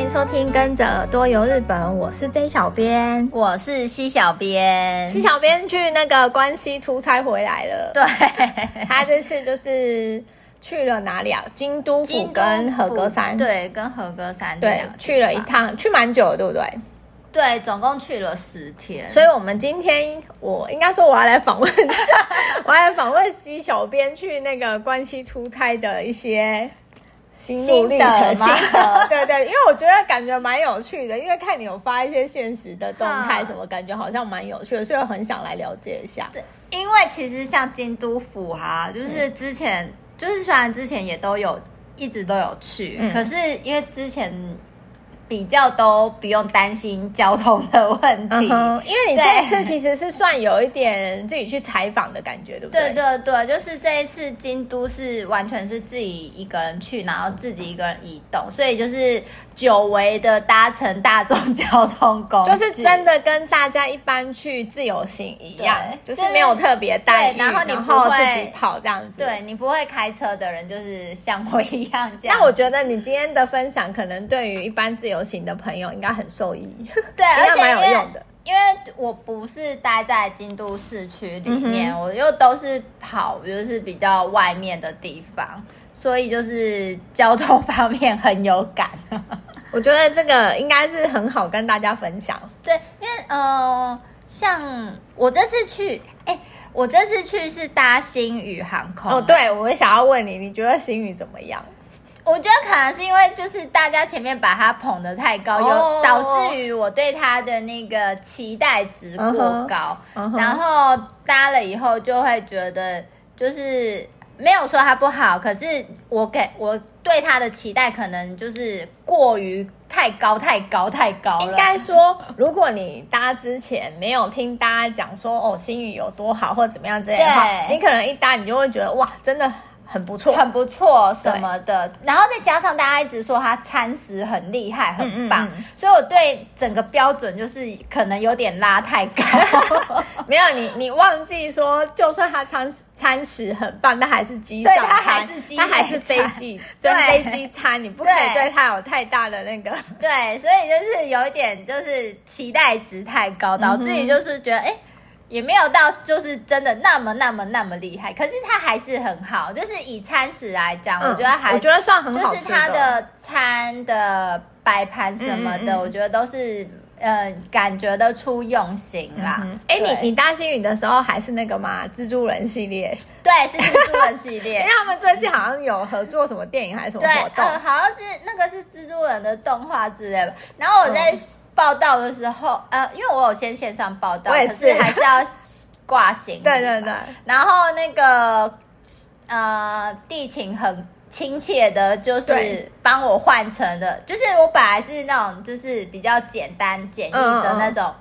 欢迎收听《跟着耳朵游日本》，我是 J 小编，我是西小编。西小编去那个关西出差回来了，对，他这次就是去了哪里啊？京都府跟和歌山，对，跟和歌山对，去了一趟，去蛮久的，对不对？对，总共去了十天。所以，我们今天我应该说我要来访问，我要来访问西小编去那个关西出差的一些。心路历程，对对，因为我觉得感觉蛮有趣的，因为看你有发一些现实的动态，什么感觉好像蛮有趣的，所以我很想来了解一下。对，因为其实像京都府哈，就是之前、嗯、就是虽然之前也都有一直都有去，嗯、可是因为之前。比较都不用担心交通的问题，因为你这一次其实是算有一点自己去采访的感觉，对不对？对对对，就是这一次京都是完全是自己一个人去，然后自己一个人移动，所以就是。久违的搭乘大众交通工具，就是真的跟大家一般去自由行一样，就是没有特别待遇，然后你不会自己跑这样子。对，你不会开车的人，就是像我一样这样。那我觉得你今天的分享，可能对于一般自由行的朋友应该很受益。对，而且蛮有用的，因为我不是待在京都市区里面，我又都是跑，就是比较外面的地方，所以就是交通方面很有感。我觉得这个应该是很好跟大家分享。对，因为呃，像我这次去，哎，我这次去是搭星宇航空。哦，对，我也想要问你，你觉得星宇怎么样？我觉得可能是因为就是大家前面把它捧得太高，就导致于我对它的那个期待值过高，uh -huh. Uh -huh. 然后搭了以后就会觉得就是。没有说他不好，可是我给我对他的期待可能就是过于太高、太高、太高了。应该说，如果你搭之前没有听大家讲说哦，新宇有多好或者怎么样之类的话，你可能一搭你就会觉得哇，真的。很不错，很不错什么的，然后再加上大家一直说他餐食很厉害，很棒，嗯嗯嗯，所以我对整个标准就是可能有点拉太高。没有你，你忘记说，就算他餐餐食很棒，但还是机上餐，他还是机，他还是飞机，对。飞机餐，你不可以对。他有太大的那个。对，所以就是有一点就是期待值太高，导致于就是觉得哎。欸也没有到就是真的那么那么那么厉害，可是它还是很好。就是以餐食来讲，嗯，我觉得还我觉得算很好，就是它的餐的摆盘什么的，嗯嗯嗯，我觉得都是呃感觉得出用心啦。哎，嗯，你你搭星宇的时候还是那个吗？蜘蛛人系列？对，是蜘蛛人系列，因为他们最近好像有合作什么电影还是什么活动，对，呃，好像是那个是蜘蛛人的动画之类的。然后我在。嗯报道的时候，呃，因为我有先线上报道，我也是，可是还是要挂行李。对对对。然后那个呃，地勤很亲切的，就是帮我换成的，就是我本来是那种就是比较简单简易的那种，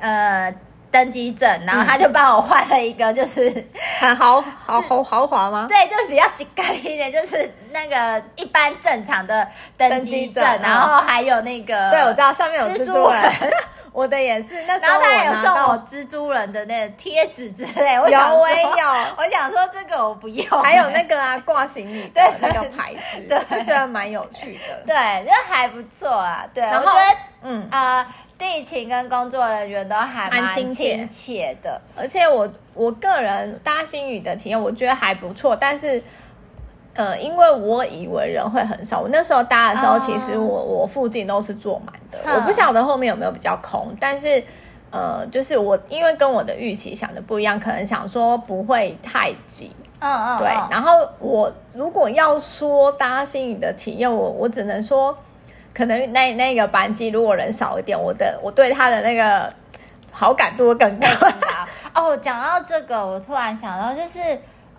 嗯、呃。登机证，然后他就帮我换了一个，就是、嗯、很豪豪豪豪华吗？对，就是比较性感一点，就是那个一般正常的登机证，然后还有那个，对，我知道上面有蜘蛛人，我的也是。那时候他有送我蜘蛛人的那个贴纸之类，我想我也有，我想说这个我不用。还有那个啊，挂行李的那个牌子，对，就觉得蛮有趣的，对，就还不错啊。对，然后我觉得，嗯啊。呃地勤跟工作人员都还蛮亲切的，而且我我个人搭新宇的体验，我觉得还不错。但是，呃，因为我以为人会很少，我那时候搭的时候，其实我、oh. 我附近都是坐满的。我不晓得后面有没有比较空，但是，呃，就是我因为跟我的预期想的不一样，可能想说不会太挤。嗯嗯，对。然后我如果要说搭新宇的体验，我我只能说。可能那那个班级如果人少一点，我的我对他的那个好感度会更高。哦，讲到这个，我突然想到，就是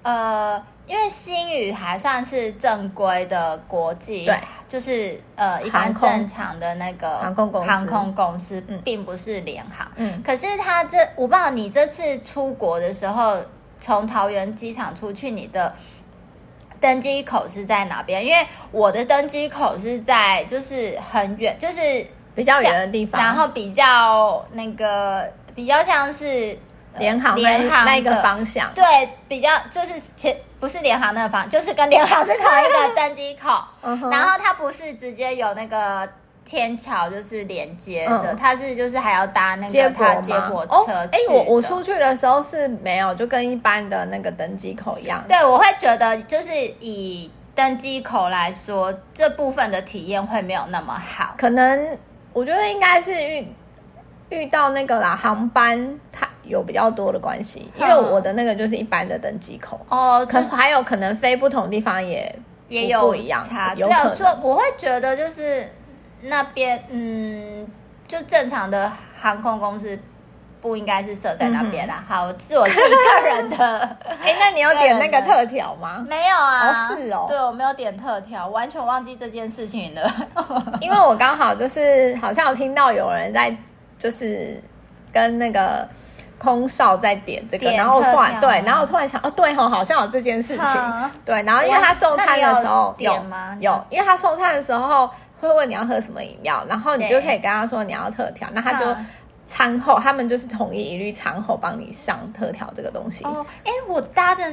呃，因为新宇还算是正规的国际，对，就是呃一般正常的那个航空公司，航空公司，并不是联航。嗯，可是他这，我不知道你这次出国的时候，从桃园机场出去，你的。登机口是在哪边？因为我的登机口是在就是很远，就是比较远的地方，然后比较那个比较像是联航联航那个方向，对，比较就是前不是联航那个方，就是跟联航是同一个登机口。然后它不是直接有那个天桥就是连接着，它、嗯、是就是还要搭那个它接驳车。哎、哦，我我出去的时候是没有，就跟一般的那个登机口一样。对，我会觉得就是以登机口来说，这部分的体验会没有那么好。可能我觉得应该是遇遇到那个啦，航班它有比较多的关系，因为我的那个就是一般的登机口哦，可还有可能飞不同地方也也有不一样，差有可能。我会觉得就是。那边嗯，就正常的航空公司不应该是设在那边啦。嗯、好，是我自己个人的。哎、欸，那你有点那个特调吗？没有啊，哦是哦，对我没有点特调，完全忘记这件事情了。因为我刚好就是好像有听到有人在就是跟那个。空少在点这个，然后突然对，然后我突然想，哦，对吼，好像有这件事情，对，然后因为他送餐的时候有吗？有，因为他送餐的时候会问你要喝什么饮料，然后你就可以跟他说你要特调，那他就餐后他们就是统一一律餐后帮你上特调这个东西。哦，哎，我搭的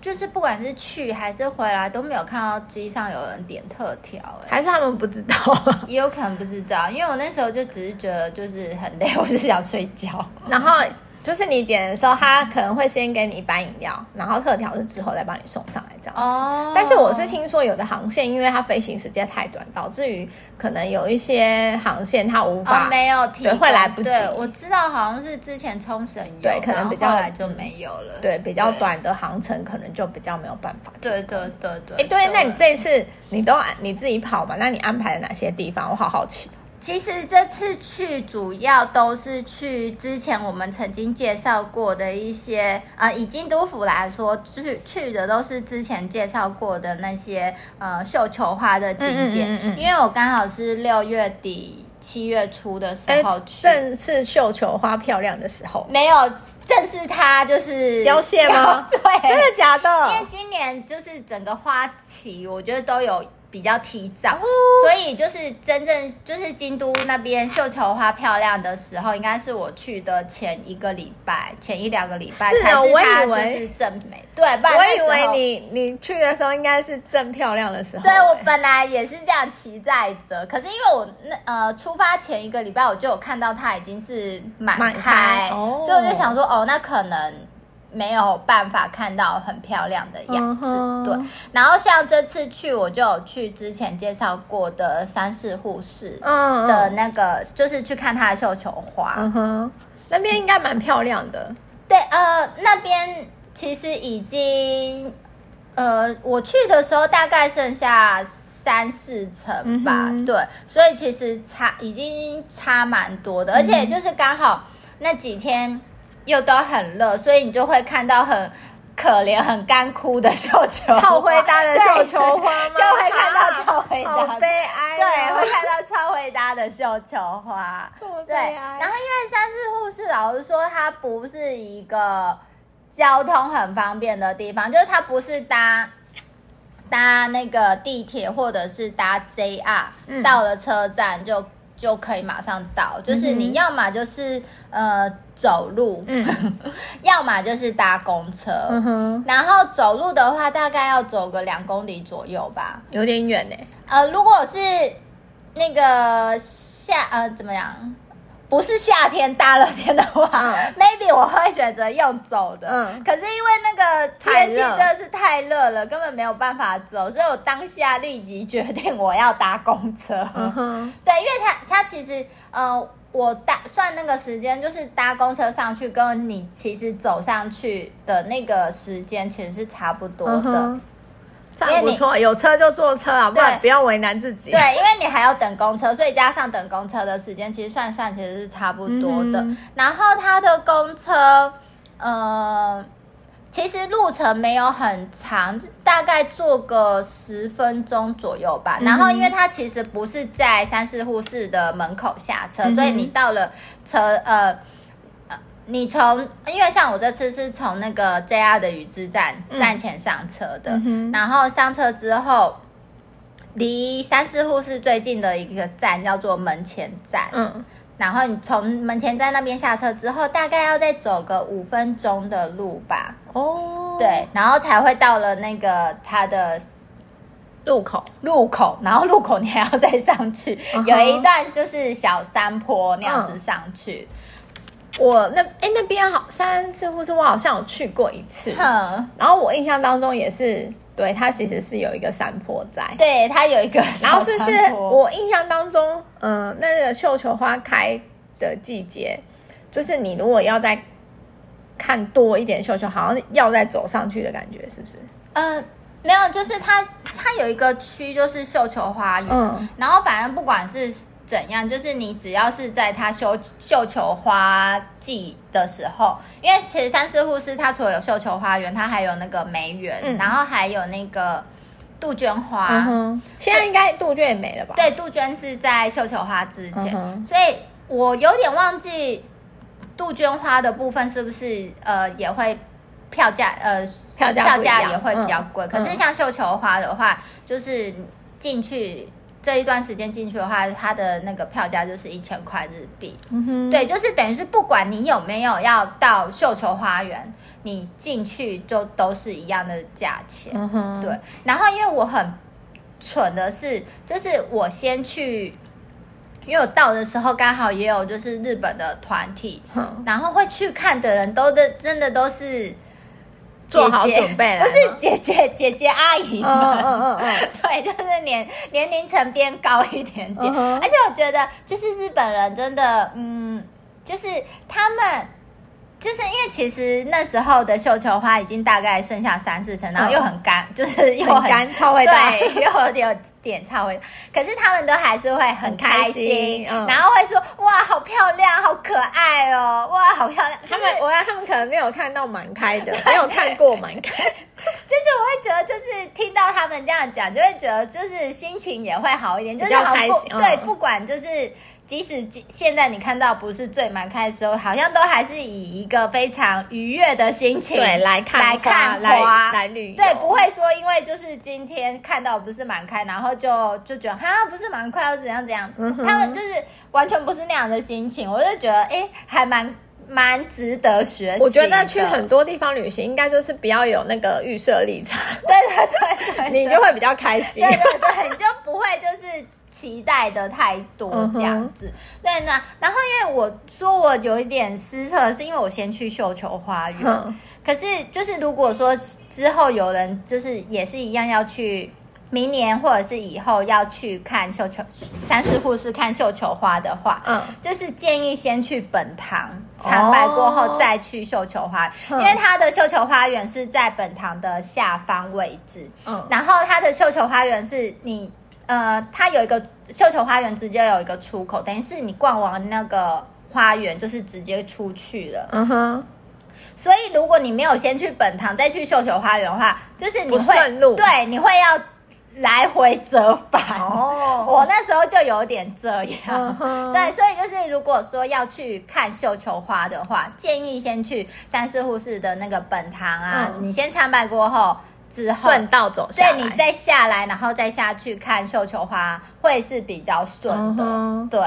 就是不管是去还是回来都没有看到机上有人点特调，哎，还是他们不知道？也有可能不知道，因为我那时候就只是觉得就是很累，我就是想睡觉，然后。就是你点的时候，他可能会先给你一杯饮料，然后特调是之后再帮你送上来这样子。哦。但是我是听说有的航线，因为它飞行时间太短，导致于可能有一些航线它无法、哦、没有提对，会来不及。对，我知道好像是之前冲绳有，对，可能比较来就没有了。对，比较短的航程可能就比较没有办法。对对对对。哎，对，那你这一次你都你自己跑嘛？那你安排了哪些地方？我好好奇。其实这次去主要都是去之前我们曾经介绍过的一些，呃，以京都府来说，去去的都是之前介绍过的那些呃绣球花的景点。嗯嗯嗯嗯，因为我刚好是六月底七月初的时候去，正是绣球花漂亮的时候。没有，正是它就是凋谢吗？对，真的假的？因为今年就是整个花期，我觉得都有。比较提早，哦，所以就是真正就是京都那边绣球花漂亮的时候，应该是我去的前一个礼拜，前一两个礼拜才是它就是正美。对，我以为你你去的时候应该是正漂亮的时候。对，我本来也是这样期待着，可是因为我那呃出发前一个礼拜我就有看到它已经是满开，满开，哦，所以我就想说哦，那可能。没有办法看到很漂亮的样子，uh -huh. 对。然后像这次去，我就有去之前介绍过的山势护士的那个，uh -huh. 就是去看它的绣球花。嗯哼，那边应该蛮漂亮的。对，呃，那边其实已经，呃，我去的时候大概剩下三四层吧。Uh. 对，所以其实差已经差蛮多的，而且就是刚好那几天。又都很热，所以你就会看到很可怜、很干枯的绣球花，超灰搭的绣球花吗？就会看到超灰搭，好悲哀。对，会看到超灰搭的绣球花。对，然后因为山势护士老实说，它不是一个交通很方便的地方，就是它不是搭搭那个地铁或者是搭 JR，嗯，到了车站就。就可以马上到，就是你要么就是、嗯、呃走路，嗯、要么就是搭公车、嗯。然后走路的话，大概要走个两公里左右吧，有点远呢。呃，如果是那个夏呃怎么样？不是夏天大热天的话、嗯、，maybe 我会选择用走的。嗯，可是因为那个天气真的是太热了，根本没有办法走，所以我当下立即决定我要搭公车。嗯哼，对，因为它它其实呃，我搭算那个时间，就是搭公车上去，跟你其实走上去的那个时间其实是差不多的。嗯因为不错，有车就坐车啊，不然不要为难自己。对，因为你还要等公车，所以加上等公车的时间，其实算算其实是差不多的。嗯、然后它的公车，呃，其实路程没有很长，大概坐个十分钟左右吧。嗯、然后因为它其实不是在三四护市的门口下车，嗯、所以你到了车，呃。你从，因为像我这次是从那个 JR 的宇治站站前上车的，嗯，然后上车之后，离三四护市最近的一个站叫做门前站，嗯，然后你从门前站那边下车之后，大概要再走个五分钟的路吧，哦，对，然后才会到了那个它的路口，路口，然后路口你还要再上去，uh huh. 有一段就是小山坡那样子上去。Uh. 我那哎、欸、那边好三四户是我好像有去过一次，uh. 然后我印象当中也是，对，它其实是有一个山坡在，对，它有一个，然后是不是我印象当中，嗯、呃，那个绣球花开的季节，就是你如果要再看多一点绣球，好像要再走上去的感觉，是不是？嗯、呃。没有，就是它，它有一个区，就是绣球花园。嗯，然后反正不管是怎样，就是你只要是在它绣绣球花季的时候，因为其实三师护士它除了有绣球花园，它还有那个梅园，嗯、然后还有那个杜鹃花。嗯哼，现在应该杜鹃也没了吧？对，杜鹃是在绣球花之前，嗯、哼所以我有点忘记杜鹃花的部分是不是呃也会。票价呃，票价票价也会比较贵。嗯、可是像绣球花的话，嗯、就是进去这一段时间进去的话，它的那个票价就是一千块日币。嗯哼，对，就是等于是不管你有没有要到绣球花园，你进去就都是一样的价钱。嗯哼，对。然后因为我很蠢的是，就是我先去，因为我到的时候刚好也有就是日本的团体，嗯、然后会去看的人都的真的都是。做好准备了，不是姐姐姐姐阿姨们，嗯嗯嗯，对，就是年年龄层变高一点点，而且我觉得就是日本人真的，嗯，就是他们。就是因为其实那时候的绣球花已经大概剩下三四成，然后又很干，嗯、就是又很干，超会对，又有点点超会。可是他们都还是会很开心，开心嗯、然后会说：“哇，好漂亮，好可爱哦，哇，好漂亮。就是”他们，我他们可能没有看到满开的，没有看过满开。就是我会觉得，就是听到他们这样讲，就会觉得就是心情也会好一点，就是好开心。对，不管就是。即使现在你看到不是最满开的时候，好像都还是以一个非常愉悦的心情对来看来看花来，来旅游，对，不会说因为就是今天看到不是满开，然后就就觉得哈不是满开，或怎样怎样，嗯、他们就是完全不是那样的心情，我就觉得哎还蛮。蛮值得学习。我觉得去很多地方旅行，应该就是不要有那个预设立场。对 对对，对，你就会比较开心。对对对，你就不会就是期待的太多这样子。嗯、对，那然后因为我说我有一点失策，是因为我先去绣球花园。嗯、可是就是如果说之后有人就是也是一样要去。明年或者是以后要去看绣球，三师护士看绣球花的话，嗯，就是建议先去本堂参拜过后再去绣球花，哦、因为它的绣球花园是在本堂的下方位置，嗯，然后它的绣球花园是你，呃，它有一个绣球花园直接有一个出口，等于是你逛完那个花园就是直接出去了，嗯哼，所以如果你没有先去本堂再去绣球花园的话，就是你会顺路，对，你会要。来回折返哦，我那时候就有点这样，嗯、对，所以就是如果说要去看绣球花的话，建议先去三四护士的那个本堂啊，嗯、你先参拜过后，之后顺道走下来，对，你再下来，然后再下去看绣球花，会是比较顺的，对，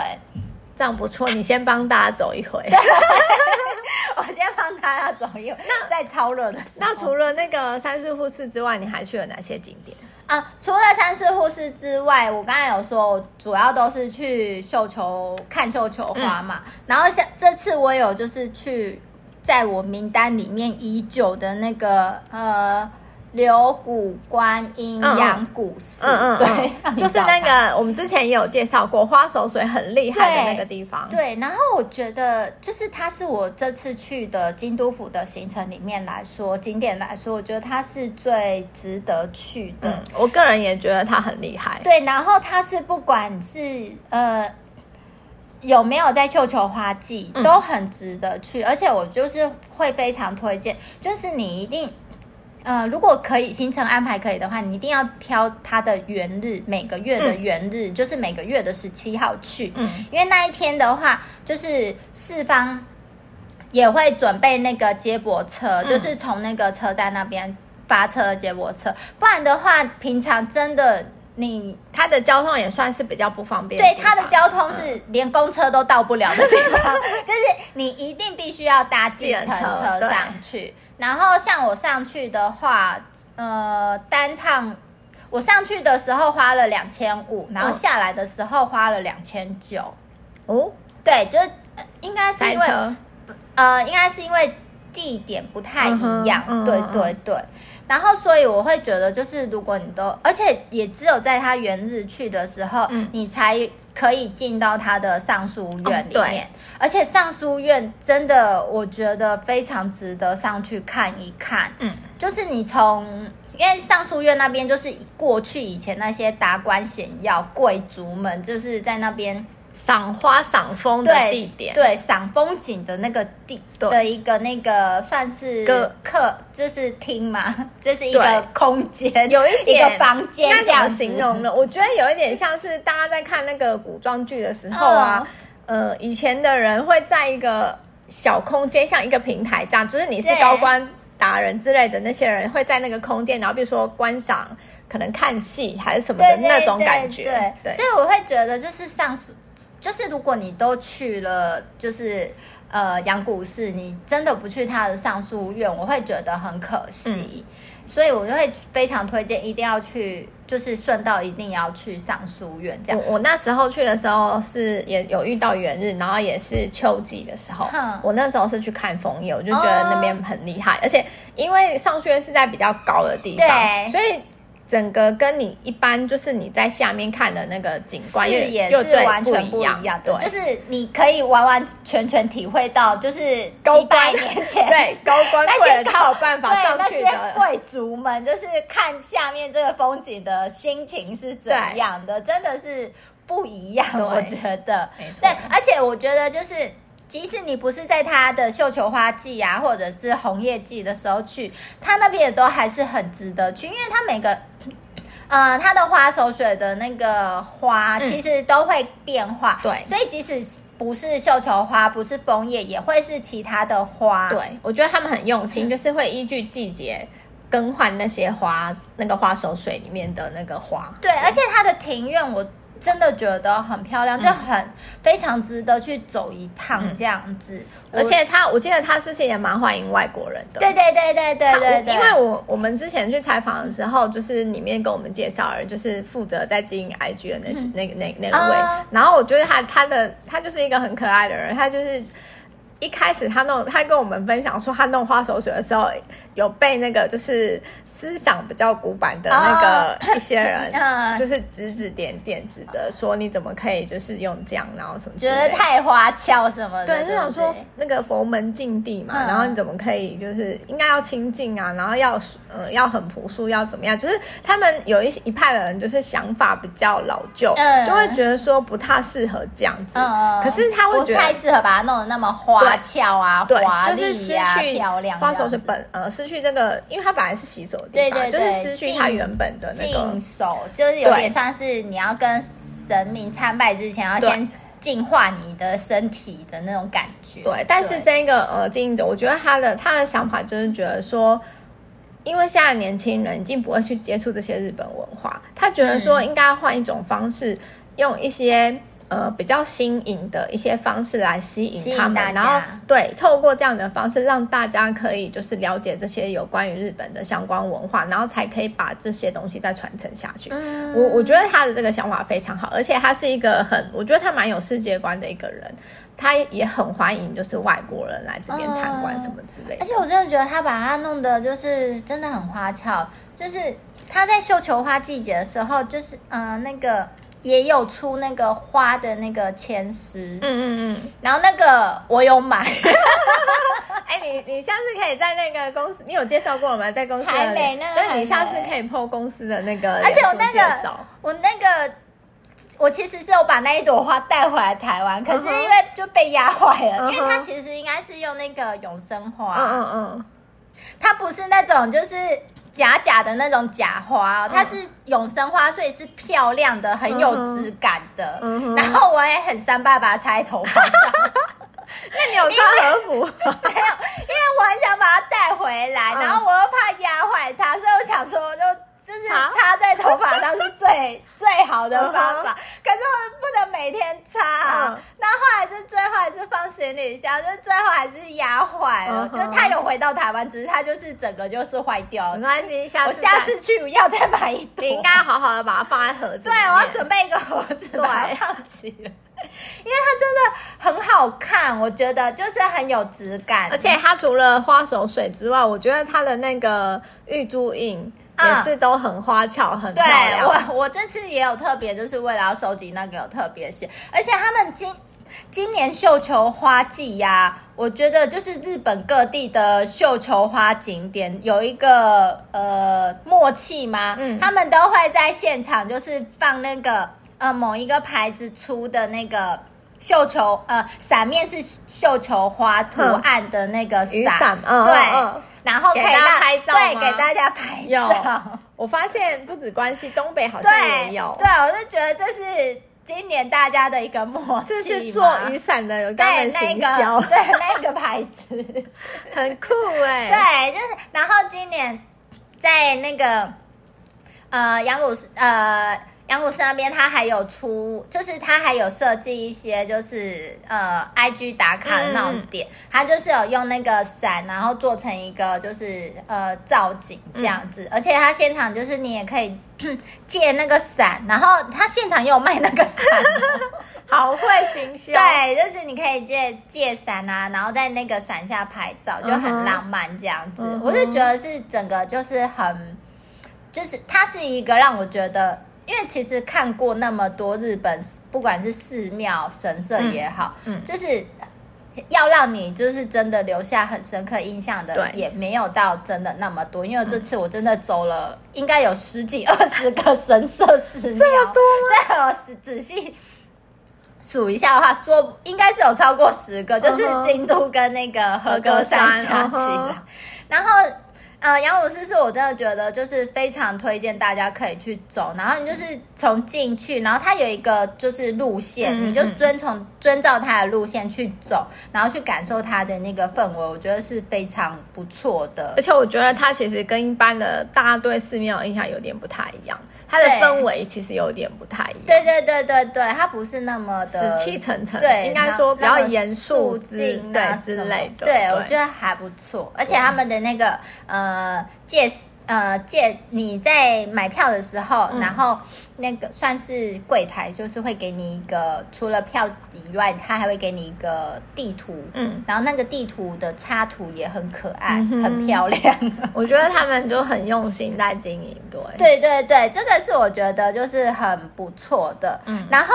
这样不错。你先帮大家走一回，我先帮大家走一回。那在超热的时候，那除了那个三四护士之外，你还去了哪些景点？啊，除了三四护士之外，我刚才有说，我主要都是去绣球看绣球花嘛。嗯、然后像这次我有就是去，在我名单里面已久的那个呃。柳谷观音养谷寺，嗯嗯，对，就是那个 我们之前也有介绍过，花手水很厉害的那个地方。对，对，然后我觉得就是它是我这次去的京都府的行程里面来说，景点来说，我觉得它是最值得去的。嗯，我个人也觉得它很厉害。对，然后它是不管是呃有没有在绣球花季，都很值得去，嗯，而且我就是会非常推荐，就是你一定。呃，如果可以行程安排可以的话，你一定要挑它的元日，每个月的元日，嗯、就是每个月的十七号去。嗯，因为那一天的话，就是四方也会准备那个接驳车，嗯、就是从那个车站那边发车的接驳车。不然的话，平常真的你它的交通也算是比较不方便。对，它的交通是连公车都到不了的地方，就是你一定必须要搭计程车上去。然后像我上去的话，呃，单趟我上去的时候花了两千五，然后下来的时候花了两千九。哦，对，就是应该是因为呃，应该是因为地点不太一样。嗯、对对对。然后，所以我会觉得，就是如果你都，而且也只有在他元日去的时候，嗯、你才可以进到他的尚书院里面。哦、而且尚书院真的，我觉得非常值得上去看一看。嗯，就是你从，因为尚书院那边就是过去以前那些达官显要、贵族们，就是在那边。赏花赏风的地点，对，赏风景的那个地的一个那个算是客，就是厅嘛，就是一个空间，有一点房间这样形容的。我觉得有一点像是大家在看那个古装剧的时候啊，呃，以前的人会在一个小空间，像一个平台这样，就是你是高官达人之类的那些人会在那个空间，然后比如说观赏，可能看戏还是什么的那种感觉。对，所以我会觉得就是上述。就是如果你都去了，就是呃阳谷市，你真的不去他的上书院，我会觉得很可惜。嗯、所以我就会非常推荐，一定要去，就是顺道一定要去上书院。这样，我我那时候去的时候是也有遇到元日，然后也是秋季的时候。嗯、我那时候是去看枫叶，我就觉得那边很厉害，哦、而且因为上书院是在比较高的地方，所以。整个跟你一般就是你在下面看的那个景观视野是完全不一样，对，就是你可以完完全全体会到，就是几百年前 对高官那些才有办法上去的贵族们，就是看下面这个风景的心情是怎样的，真的是不一样。我觉得，没错，对，而且我觉得就是。即使你不是在它的绣球花季啊，或者是红叶季的时候去，它那边也都还是很值得去，因为它每个，呃，它的花手水的那个花其实都会变化，嗯、对，所以即使不是绣球花，不是枫叶，也会是其他的花。对，我觉得他们很用心，嗯、就是会依据季节更换那些花，那个花手水里面的那个花。对，对而且它的庭院我。真的觉得很漂亮，就很、嗯、非常值得去走一趟这样子。嗯、而且他，我记得他之前也蛮欢迎外国人的。对对对对对对对。因为我我们之前去采访的时候，就是里面跟我们介绍人，就是负责在经营 IG 的那、嗯、那个那那位。Uh、然后我觉得他他的他就是一个很可爱的人，他就是。一开始他弄，他跟我们分享说，他弄花手水的时候，有被那个就是思想比较古板的那个一些人，就是指指点点，指责说你怎么可以就是用这样，然后什么觉得太花俏什么的，对，就想说那个佛门禁地嘛，然后你怎么可以就是应该要清净啊，然后要呃要很朴素，要怎么样？就是他们有一些一派的人，就是想法比较老旧，就会觉得说不太适合这样子。可是他会觉得太适合把它弄得那么花。花俏啊，对，华丽啊，就是失去漂亮。花手水本呃，失去这个，因为它本来是洗手的地方，对对对，就是失去它原本的那个净手，就是有点像是你要跟神明参拜之前，要先净化你的身体的那种感觉。对，但是这个呃经营者，我觉得他的他的想法就是觉得说，因为现在年轻人已经不会去接触这些日本文化，他觉得说应该换一种方式，用一些。呃，比较新颖的一些方式来吸引他们，然后对，透过这样的方式让大家可以就是了解这些有关于日本的相关文化，然后才可以把这些东西再传承下去。嗯，我我觉得他的这个想法非常好，而且他是一个很，我觉得他蛮有世界观的一个人，他也很欢迎就是外国人来这边参观什么之类的。而且我真的觉得他把它弄得就是真的很花俏，就是他在绣球花季节的时候，就是嗯、呃、那个。也有出那个花的那个签诗，嗯嗯嗯，然后那个我有买，哎，你你下次可以在那个公司，你有介绍过了吗？在公司还没呢，对，你下次可以 po 公司的那个，而且我那个我那个我其实是有把那一朵花带回来台湾，可是因为就被压坏了，因为它其实应该是用那个永生花，嗯嗯嗯，它不是那种就是。假假的那种假花，它是永生花，所以是漂亮的，很有质感的。然后我也很三爸爸插在头发上。那你有穿和服？没有，因为我很想把它带回来，然后我又怕压坏它，所以我想说，就就是插在头发上是最 最好的方法。可是我不能每天擦。嗯、那后来就最后还是放行李箱，就最后还是压坏了。嗯、就他有回到台湾，只是他就是整个就是坏掉了。没关系，下次我下次去要再买一朵。你应该好好的把它放在盒子。对，我要准备一个盒子，对，放起来。因为它真的很好看，我觉得就是很有质感，而且它除了花手水之外，我觉得它的那个玉珠印也是都很花巧，嗯、很漂亮。对，我我这次也有特别，就是为了要收集那个有特别写，而且他们今今年绣球花季呀、啊，我觉得就是日本各地的绣球花景点有一个呃默契吗？嗯，他们都会在现场就是放那个。呃，某一个牌子出的那个绣球，呃，伞面是绣球花图案的那个伞，对，嗯、然后可以让拍照，对，给大家拍照。有，我发现不止关西，东北好像也有。对，对，我就觉得这是今年大家的一个默契。这是做雨伞的，有他们行销，对，那个牌子 很酷哎、欸。对，就是，然后今年在那个呃杨鲁呃。杨鲁斯那边，他还有出，就是他还有设计一些，就是呃，IG 打卡的那种点，嗯、他就是有用那个伞，然后做成一个就是呃造景这样子，嗯、而且他现场就是你也可以 借那个伞，然后他现场也有卖那个伞，好会行销，对，就是你可以借借伞啊，然后在那个伞下拍照，就很浪漫这样子，我就觉得是整个就是很，就是它是一个让我觉得。因为其实看过那么多日本，不管是寺庙、神社也好，嗯，嗯。就是要让你就是真的留下很深刻印象的，对也没有到真的那么多。因为这次我真的走了，应该有十几二十个神社寺庙，这么多吗？对，我仔细数一下的话，说应该是有超过十个，就是京都跟那个和歌山加起来，然后。呃，杨武寺是我真的觉得就是非常推荐大家可以去走，然后你就是从进去，然后它有一个就是路线，你就遵从遵照它的路线去走，然后去感受它的那个氛围，我觉得是非常不错的。而且我觉得它其实跟一般的大家对寺庙的印象有点不太一样。它的氛围其实有点不太一样，对对对对对，它不是那么的死气沉沉，对，应该说比较严肃之对之类的，对，我觉得还不错，而且他们的那个呃介。呃，借你在买票的时候，嗯、然后那个算是柜台，就是会给你一个除了票以外，他还会给你一个地图，嗯，然后那个地图的插图也很可爱，嗯、很漂亮。我觉得他们就很用心在经营，对，对对对，这个是我觉得就是很不错的，嗯，然后。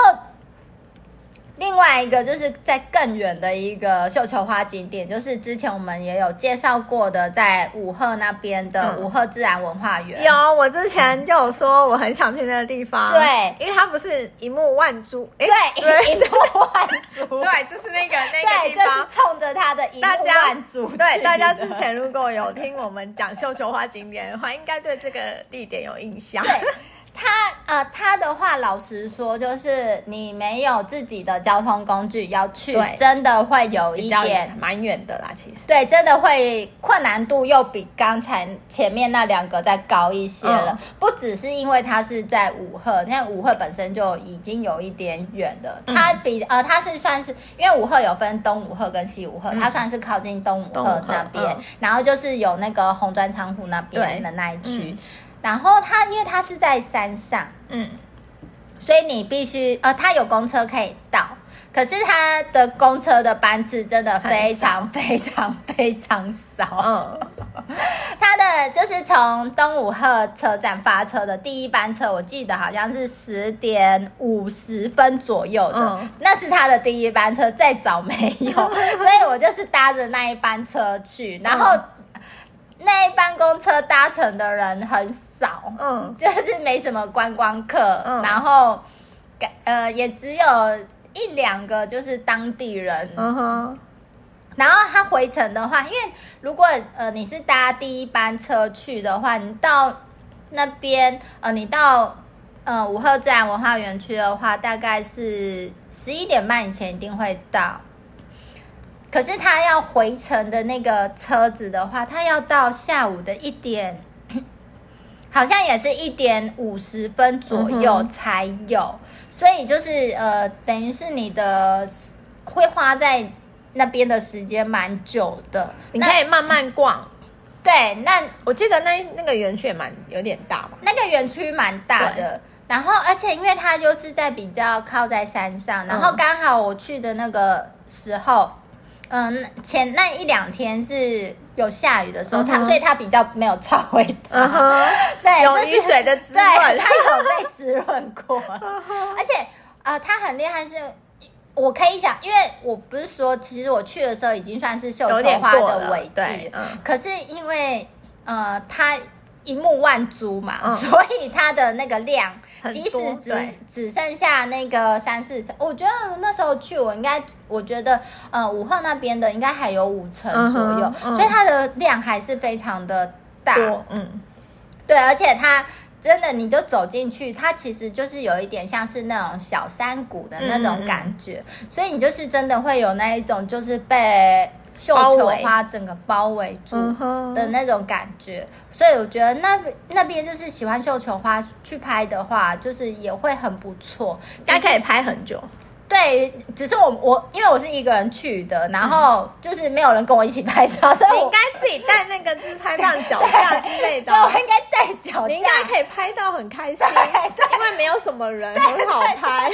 另外一个就是在更远的一个绣球花景点，就是之前我们也有介绍过的，在武赫那边的武赫自然文化园。有，我之前就有说我很想去那个地方。对，因为它不是一目万珠。对，一目万珠。对，就是那个那个地方。对，就是冲着它的一目万珠。对，大家之前如果有听我们讲绣球花景点的话，应该对这个地点有印象。对。他呃，他的话，老实说，就是你没有自己的交通工具要去，对真的会有一点蛮远的啦。其实，对，真的会困难度又比刚才前面那两个再高一些了。嗯、不只是因为它是在武贺，那武贺本身就已经有一点远了。嗯、它比呃，它是算是因为武贺有分东武贺跟西武贺，嗯、它算是靠近东武贺那边，嗯、然后就是有那个红砖仓库那边的那一区。然后它因为它是在山上，嗯，所以你必须呃，它有公车可以到，可是它的公车的班次真的非常非常非常少。嗯，它的就是从东武鹤车站发车的第一班车，我记得好像是十点五十分左右的，嗯、那是它的第一班车，再早没有，所以我就是搭着那一班车去，然后。嗯那一班公车搭乘的人很少，嗯，就是没什么观光客，嗯，然后，呃，也只有一两个就是当地人，嗯哼。然后他回程的话，因为如果呃你是搭第一班车去的话，你到那边呃你到呃武贺自然文化园区的话，大概是十一点半以前一定会到。可是他要回程的那个车子的话，他要到下午的一点 好像也是一点五十分左右才有，嗯、所以就是呃，等于是你的会花在那边的时间蛮久的，你可以慢慢逛。对，那我记得那那个园区也蛮有点大吧？那个园区蛮大的，然后而且因为它就是在比较靠在山上，然后刚好我去的那个时候，嗯，前那一两天是有下雨的时候，它所以它比较没有臭味道，对，有雨水的滋润，它有被滋润过，而且呃，它很厉害是。我可以想，因为我不是说，其实我去的时候已经算是绣球花的尾季，嗯，可是因为呃，它一目万株嘛，嗯、所以它的那个量，即使只只剩下那个三四层，我觉得那时候去，我应该我觉得呃，武贺那边的应该还有五层左右，所以它的量还是非常的大，嗯，对，而且它。真的，你就走进去，它其实就是有一点像是那种小山谷的那种感觉，嗯、所以你就是真的会有那一种就是被绣球花整个包围住的那种感觉。嗯、所以我觉得那那边就是喜欢绣球花去拍的话，就是也会很不错，大家可以拍很久。对，只是我我因为我是一个人去的，然后就是没有人跟我一起拍照，所以我应该自己带那个自拍棒脚架之类的。我应该带脚架，你应该可以拍到很开心，对，因为没有什么人，很好拍。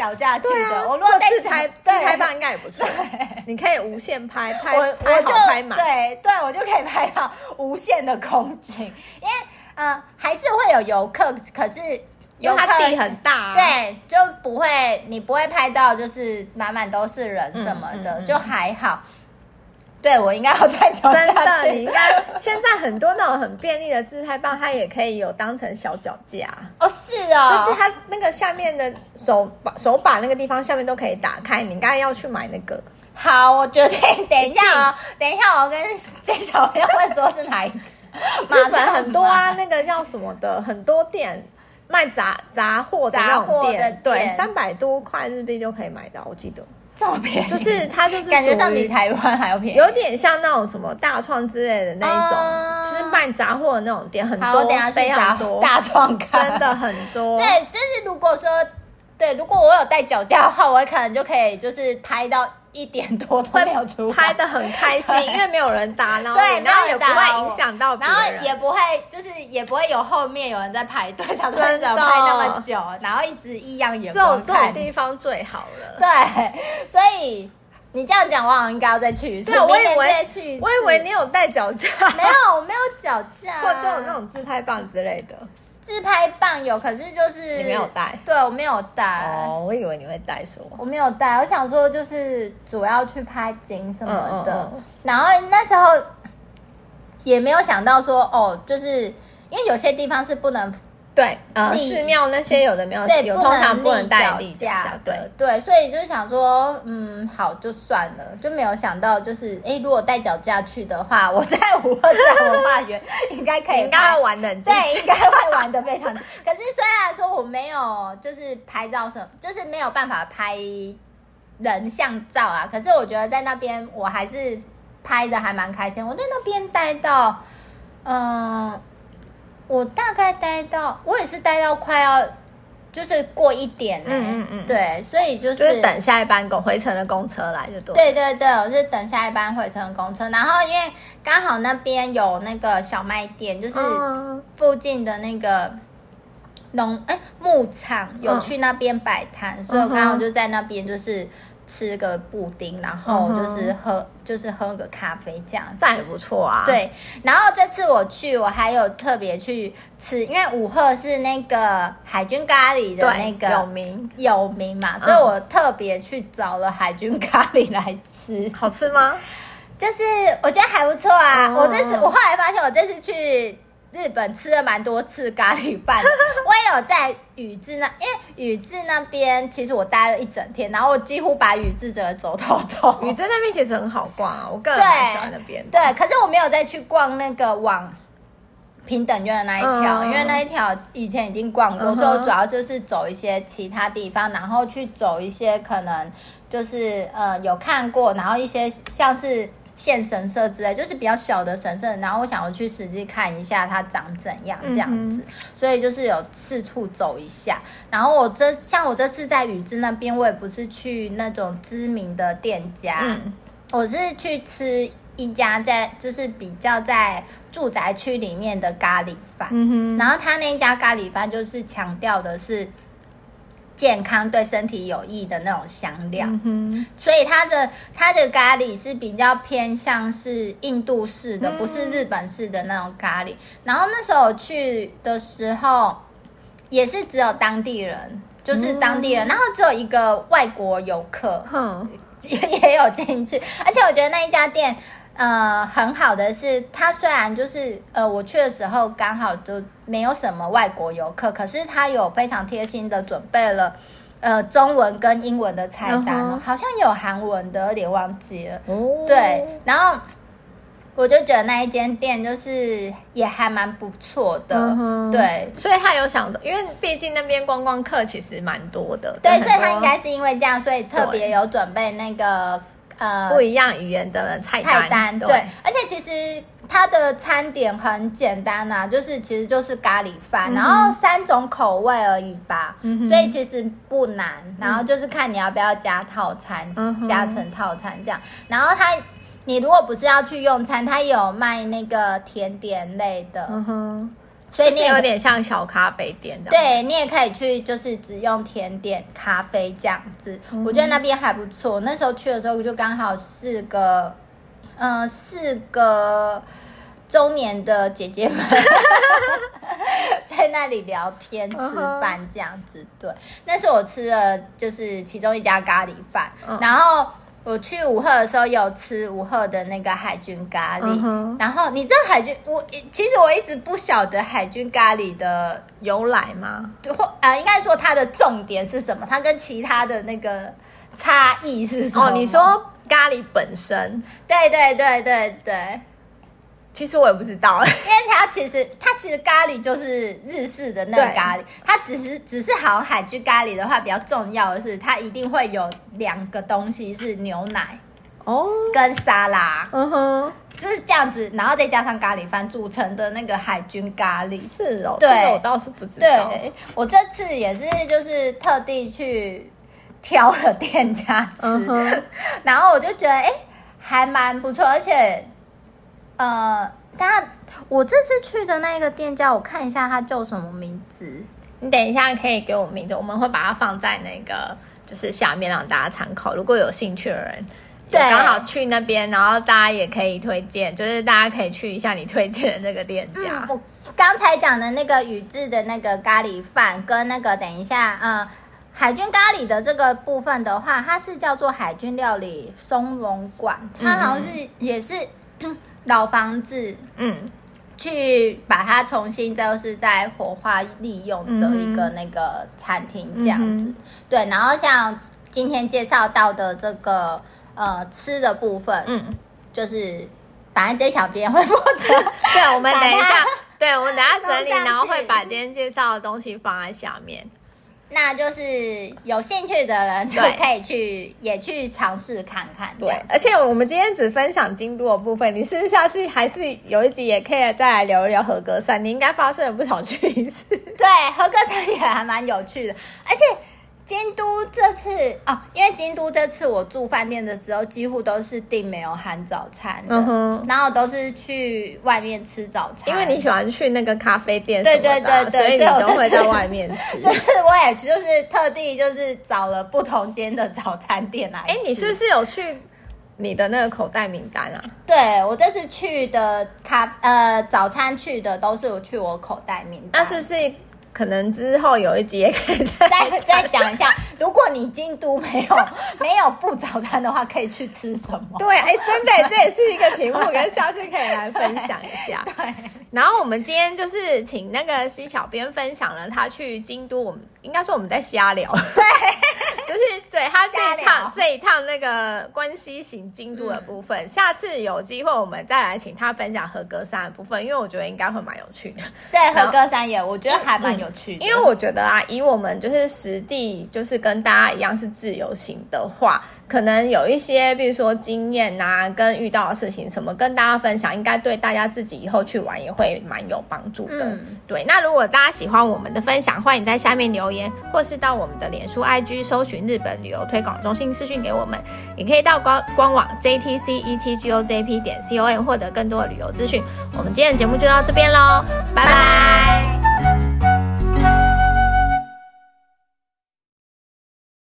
脚架去的。我如果带自拍自拍棒应该也不错，你可以无限拍，拍我我就拍满，对对，我就可以拍到无限的空景，因为呃还是会有游客，可是。因为它地很大，对，就不会，你不会拍到就是满满都是人什么的，就还好。对，我应该要带脚架。真的，你应该现在很多那种很便利的自拍棒，它也可以有当成小脚架。哦，是哦，就是它那个下面的手把手把那个地方下面都可以打开。你应该要去买那个。好，我决定等一下哦，等一下我跟这小朋友会说是哪一个？日本很多啊，那个叫什么的，很多店。卖杂杂货的那种店，店对，三百多块日币就可以买到，我记得这么便宜，就是它就是感觉上比台湾还要便宜，有点像那种什么大创之类的那一种，嗯、就是卖杂货的那种店，很多，非常多，大创真的很多。对，就是如果说对，如果我有带脚架的话，我可能就可以就是拍到。一点多都没有出，拍的很开心，因为没有人打扰，对，然后也不会影响到人，然后也不会就是也不会有后面有人在排队，想说怎么拍那么久，然后一直异样眼光看，这种地方最好了。对，所以你这样讲，我好像应该要再去一次。我以为，我以为你有带脚架，没有，我没有脚架，或者有那种自拍棒之类的。自拍棒有，可是就是你没有带，对我没有带。哦，我以为你会带什么？我没有带，我想说就是主要去拍景什么的。嗯嗯嗯、然后那时候也没有想到说哦，就是因为有些地方是不能。对，呃，寺庙那些有的没有，对，通常不能带立脚架，对对，所以就是想说，嗯，好，就算了，就没有想到，就是，哎，如果带脚架去的话，我在武贺在文化园应该可以，应该会玩的很，对，应该会玩的非常。可是虽然说我没有，就是拍照什么，就是没有办法拍人像照啊，可是我觉得在那边我还是拍的还蛮开心。我在那边待到，嗯。我大概待到，我也是待到快要，就是过一点呢。嗯嗯嗯，对，所以就是，就是等下一班公回程的公车来就对。对对对，我是等下一班回程的公车，然后因为刚好那边有那个小卖店，就是附近的那个农哎牧场有去那边摆摊，嗯、所以我刚好就在那边就是。吃个布丁，然后就是喝，嗯、就是喝个咖啡，这样这样也不错啊。对，然后这次我去，我还有特别去吃，因为五贺是那个海军咖喱的那个有名有名嘛，所以我特别去找了海军咖喱来吃。好吃吗？就是我觉得还不错啊。哦、我这次我后来发现，我这次去。日本吃了蛮多次咖喱饭，我也有在宇治那，因为宇治那边其实我待了一整天，然后我几乎把宇治整个走透透。宇治那边其实很好逛啊，我个人很喜欢那边。对，可是我没有再去逛那个往平等院的那一条，嗯、因为那一条以前已经逛过，嗯、所以我主要就是走一些其他地方，然后去走一些可能就是呃有看过，然后一些像是。县神社之类，就是比较小的神社。然后我想要去实际看一下它长怎样这样子，嗯、所以就是有四处走一下。然后我这像我这次在宇治那边，我也不是去那种知名的店家，嗯、我是去吃一家在就是比较在住宅区里面的咖喱饭。嗯，然后他那一家咖喱饭就是强调的是。健康对身体有益的那种香料，嗯、所以它的它的咖喱是比较偏向是印度式的，嗯、不是日本式的那种咖喱。然后那时候我去的时候，也是只有当地人，就是当地人，嗯、然后只有一个外国游客，嗯、也也有进去。而且我觉得那一家店。呃，很好的是，它虽然就是呃，我去的时候刚好就没有什么外国游客，可是它有非常贴心的准备了呃中文跟英文的菜单，uh huh. 好像有韩文的，有点忘记了。哦，oh. 对，然后我就觉得那一间店就是也还蛮不错的，uh huh. 对，所以他有想到，因为毕竟那边观光客其实蛮多的，对，所以他应该是因为这样，所以特别有准备那个。呃，不一样语言的菜单，菜单对，对，而且其实它的餐点很简单呐、啊，就是其实就是咖喱饭，嗯、然后三种口味而已吧，嗯、所以其实不难，然后就是看你要不要加套餐，嗯、加成套餐这样，然后它你如果不是要去用餐，它有卖那个甜点类的，嗯哼所以你有点像小咖啡店的，对，你也可以去，就是只用甜点、咖啡这样子。嗯、我觉得那边还不错。那时候去的时候，就刚好四个，嗯、呃，四个中年的姐姐们 在那里聊天、吃饭这样子。对，那是我吃的，就是其中一家咖喱饭，嗯、然后。我去武赫的时候有吃武赫的那个海军咖喱，然后你知道海军，我其实我一直不晓得海军咖喱的由来吗？或呃，应该说它的重点是什么？它跟其他的那个差异是什么？哦，你说咖喱本身？对对对对对。其实我也不知道，因为它其实它其实咖喱就是日式的那个咖喱，它只是只是好像海军咖喱的话，比较重要的是它一定会有两个东西是牛奶哦。跟沙拉，嗯哼，就是这样子，然后再加上咖喱饭组成的那个海军咖喱。是哦，对，这个我倒是不知道。对，我这次也是就是特地去挑了店家吃，嗯、然后我就觉得哎还蛮不错，而且。呃，大家我这次去的那个店家，我看一下它叫什么名字。你等一下可以给我名字，我们会把它放在那个就是下面让大家参考。如果有兴趣的人，对，刚好去那边，然后大家也可以推荐，就是大家可以去一下你推荐的那个店家。嗯、我刚才讲的那个宇治的那个咖喱饭，跟那个等一下，嗯，海军咖喱的这个部分的话，它是叫做海军料理松茸馆，它好像是、嗯、也是。老房子，嗯，去把它重新就是在活化利用的一个那个餐厅这样子，对。然后像今天介绍到的这个呃吃的部分，嗯，就是反正这小编会负责，对，我们等一下，对，我们等一下整理，然后会把今天介绍的东西放在下面。那就是有兴趣的人就可以去，也去尝试看看。对，而且我们今天只分享京都的部分，你是不是下次还是有一集也可以再来聊一聊和歌山？你应该发生了不少趣事。对，和歌山也还蛮有趣的，而且。京都这次哦，因为京都这次我住饭店的时候，几乎都是订没有含早餐的，嗯、哼然后都是去外面吃早餐。因为你喜欢去那个咖啡店，对对对对，所以你都会在外面吃。这次我也就是特地就是找了不同间的早餐店来吃。哎，你是不是有去你的那个口袋名单啊？对，我这次去的咖呃早餐去的都是我去我口袋名单，那是是。可能之后有一集也可以再再讲一下，如果你京都没有 没有不早餐的话，可以去吃什么？对，哎，真的，这也是一个题目，可是下次可以来分享一下。对，对然后我们今天就是请那个西小编分享了他去京都，我们应该说我们在瞎聊，对，就是对他这一趟这一趟那个关西行京都的部分，嗯、下次有机会我们再来请他分享和歌山的部分，因为我觉得应该会蛮有趣的。对，和歌山也我觉得还蛮。有趣的，因为我觉得啊，以我们就是实地就是跟大家一样是自由行的话，可能有一些，比如说经验啊，跟遇到的事情什么，跟大家分享，应该对大家自己以后去玩也会蛮有帮助的。嗯、对，那如果大家喜欢我们的分享，欢迎在下面留言，或是到我们的脸书 IG 搜寻日本旅游推广中心私讯给我们，也可以到官官网 JTC 一七 GOJP 点 COM 获得更多的旅游资讯。我们今天的节目就到这边喽，拜拜。拜拜。